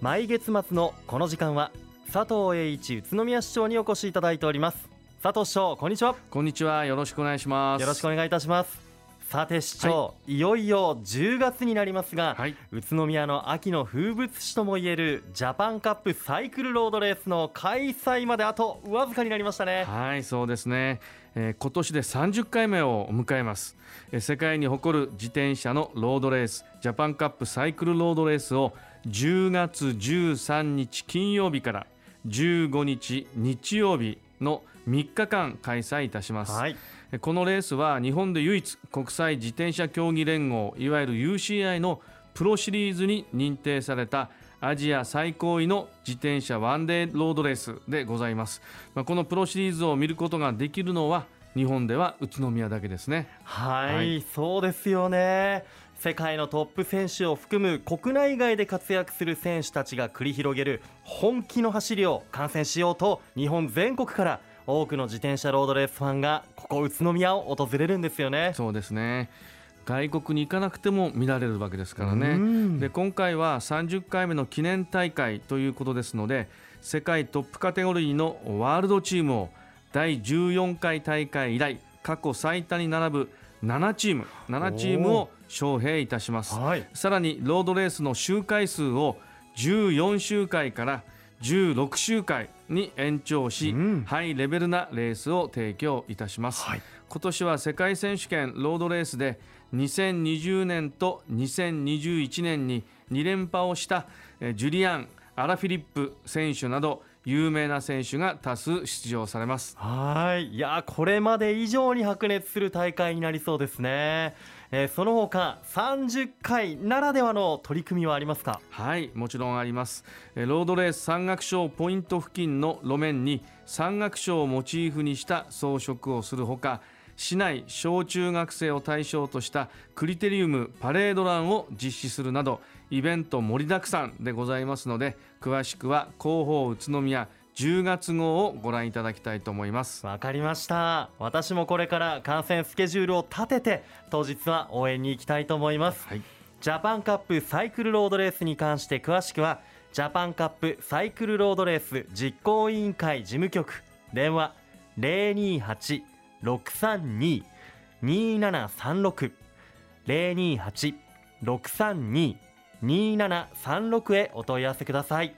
毎月末のこの時間は佐藤栄一宇都宮市長にお越しいただいております。佐藤市長こんにちは。こんにちは。よろしくお願いします。よろしくお願いいたします。さて市長、はい、いよいよ10月になりますが、はい、宇都宮の秋の風物詩ともいえるジャパンカップサイクルロードレースの開催まであとわずかになりましたね。はいそうですね、えー、今年で30回目を迎えます、えー、世界に誇る自転車のロードレースジャパンカップサイクルロードレースを10月13日金曜日から15日日曜日の3日間開催いたします、はい、このレースは日本で唯一国際自転車競技連合いわゆる UCI のプロシリーズに認定されたアジア最高位の自転車ワンデーロードレースでございます、まあ、このプロシリーズを見ることができるのは日本では宇都宮だけですね。はい、はい、そうですよね世界のトップ選手を含む国内外で活躍する選手たちが繰り広げる本気の走りを観戦しようと日本全国から多くの自転車ロードレースファンがここ宇都宮を訪れるんですよね。そうですね。外国に行かなくても見られるわけですからね。で今回は30回目の記念大会ということですので世界トップカテゴリーのワールドチームを第14回大会以来過去最多に並ぶ7チーム7チームを招聘いたします、はい、さらにロードレースの周回数を14周回から16周回に延長し、うん、ハイレベルなレースを提供いたします、はい、今年は世界選手権ロードレースで2020年と2021年に2連覇をしたジュリアン・アラフィリップ選手など有名な選手が多数出場されます。はい。いやこれまで以上に白熱する大会になりそうですね、えー、その他30回ならではの取り組みはありますか？はいもちろんあります。ロードレース山岳賞ポイント付近の路面に山岳賞をモチーフにした装飾をするほか市内小中学生を対象としたクリテリウムパレードランを実施するなどイベント盛りだくさんでございますので詳しくは広報宇都宮10月号をご覧いただきたいと思います。わかりました。私もこれから観戦スケジュールを立てて当日は応援に行きたいと思います、はい、ジャパンカップサイクルロードレースに関して詳しくはジャパンカップサイクルロードレース実行委員会事務局。電話028 632-2736 028-632-2736へお問い合わせください。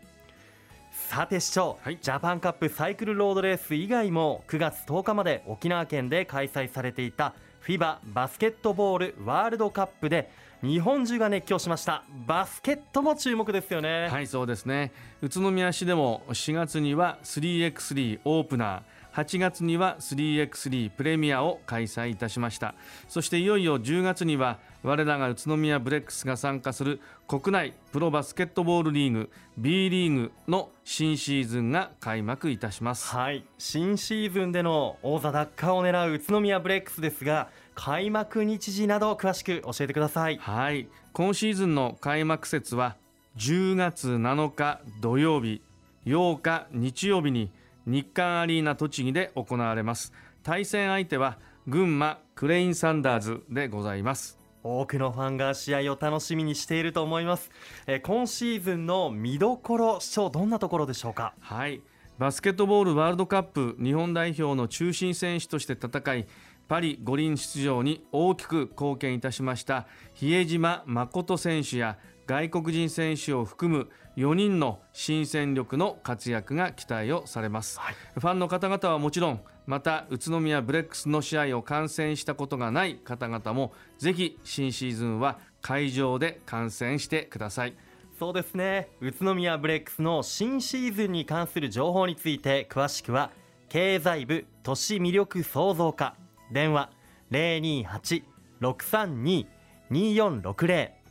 さて市長、はい、ジャパンカップサイクルロードレース以外も9月10日まで沖縄県で開催されていた FIBA バスケットボールワールドカップで日本中が熱狂しました。バスケットも注目ですよね。はいそうですね。宇都宮市でも4月には 3x3 オープナー8月には 3x3 プレミアを開催いたしました。そしていよいよ10月には我らが宇都宮ブレックスが参加する国内プロバスケットボールリーグ B リーグの新シーズンが開幕いたします。はい。新シーズンでの王座奪還を狙う宇都宮ブレックスですが開幕日時など詳しく教えてください。はい。今シーズンの開幕節は10月7日土曜日8日日曜日に日韓アリーナ栃木で行われます。対戦相手は群馬クレインサンダーズでございます。多くのファンが試合を楽しみにしていると思います、え今シーズンの見どころ市長どんなところでしょうか？はい。バスケットボールワールドカップ日本代表の中心選手として戦いパリ五輪出場に大きく貢献いたしました比江島誠選手や外国人選手を含む4人の新戦力の活躍が期待をされます、はい、ファンの方々はもちろんまた宇都宮ブレックスの試合を観戦したことがない方々もぜひ新シーズンは会場で観戦してください。そうですね。宇都宮ブレックスの新シーズンに関する情報について詳しくは経済部都市魅力創造課。電話028-632-2460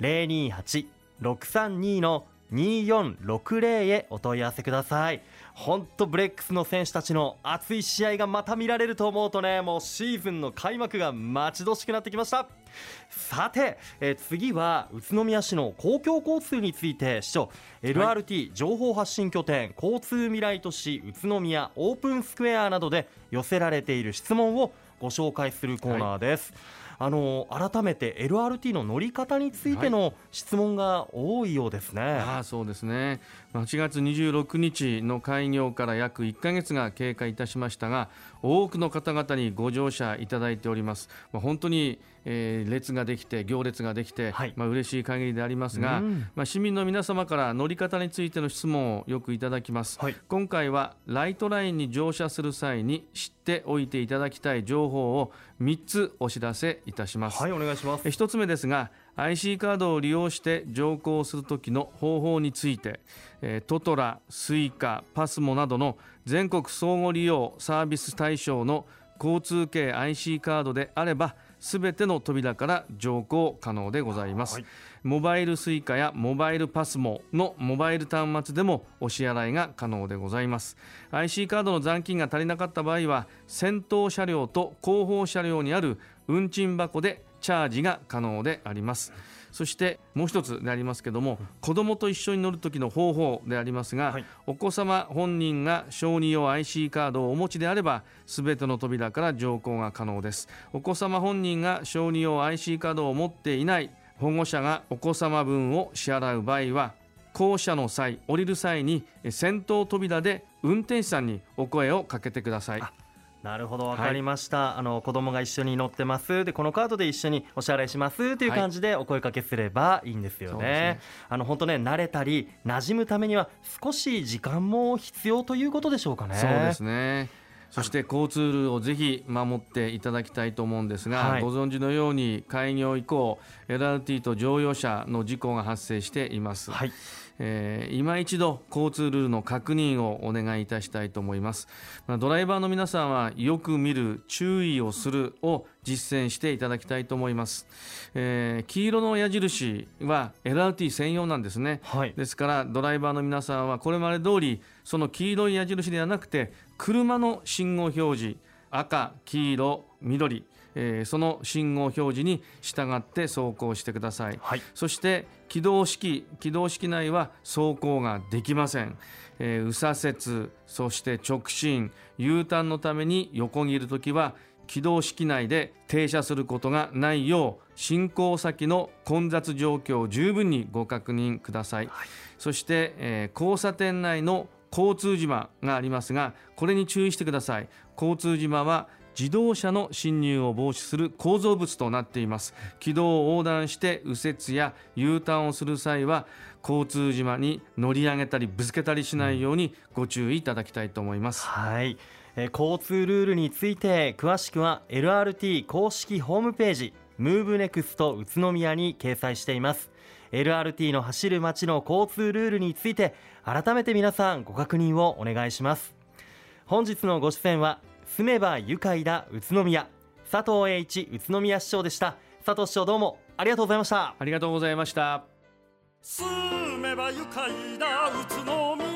028-632の2460へお問い合わせください。本当ブレックスの選手たちの熱い試合がまた見られると思うとねもうシーズンの開幕が待ち遠しくなってきました。さて、え次は宇都宮市の公共交通について市長 LRT 情報発信拠点、交通未来都市宇都宮オープンスクエアなどで寄せられている質問をご紹介するコーナーです、はいあの改めて LRT の乗り方についての質問が多いようですね。はい、あそうですね。8月26日の開業から約1か月が経過いたしましたが多くの方々にご乗車いただいております、まあ、本当に、えー、列ができて行列ができて、はい、まあ嬉しい限りでありますが、まあ、市民の皆様から乗り方についての質問をよくいただきます、はい、今回はライトラインに乗車する際に知っておいていただきたい情報を3つお知らせいたします。はいお願いします。1つ目ですが IC カードを利用して乗降するときの方法について、えトトラ、スイカ、パスモなどの全国相互利用サービス対象の交通系 IC カードであればすべての扉から乗降可能でございます、はい、モバイル Suica やモバイルパスモのモバイル端末でもお支払いが可能でございます。IC カードの残金が足りなかった場合は先頭車両と後方車両にある運賃箱でチャージが可能でありますそしてもう一つでありますけども子どもと一緒に乗る時の方法でありますが、はい、お子様本人が小児用 IC カードをお持ちであればすべての扉から乗降が可能です。お子様本人が小児用 IC カードを持っていない保護者がお子様分を支払う場合は降車の際降りる際に先頭扉で運転手さんにお声をかけてくださいなるほど分かりました、はい、あの子供が一緒に乗ってます。でこのカードで一緒にお支払いします。という感じでお声かけすればいいんですよね。はいね、あの本当ね慣れたり馴染むためには少し時間も必要ということでしょうかね。そうですね。そして交通ルールをぜひ守っていただきたいと思うんですが、はい、ご存知のように開業以降 LRT と乗用車の事故が発生しています。はいえー、今一度交通ルールの確認をお願いいたしたいと思います、まあ、ドライバーの皆さんはよく見る注意をするを実践していただきたいと思います、えー、黄色の矢印は LRT 専用なんですね、はい、ですからドライバーの皆さんはこれまで通りその黄色い矢印ではなくて車の信号表示赤黄色緑えー、その信号表示に従って走行してください、はい、そして起動式起動式内は走行ができません、えー、右左折そして直進 U ターンのために横切るときは起動式内で停車することがないよう進行先の混雑状況を十分にご確認ください、はい、そして、えー、交差点内の交通島がありますがこれに注意してください。交通島は自動車の進入を防止する構造物となっています。軌道を横断して右折や U ターンをする際は交通島に乗り上げたりぶつけたりしないようにご注意いただきたいと思います、はい。え交通ルールについて詳しくは LRT 公式ホームページムーブネクスト宇都宮に掲載しています。LRT の走る街の交通ルールについて改めて皆さんご確認をお願いします。本日のご出演は住めば愉快だ宇都宮佐藤栄一宇都宮市長でした。佐藤市長どうもありがとうございました。ありがとうございました。住めば愉快だ宇都宮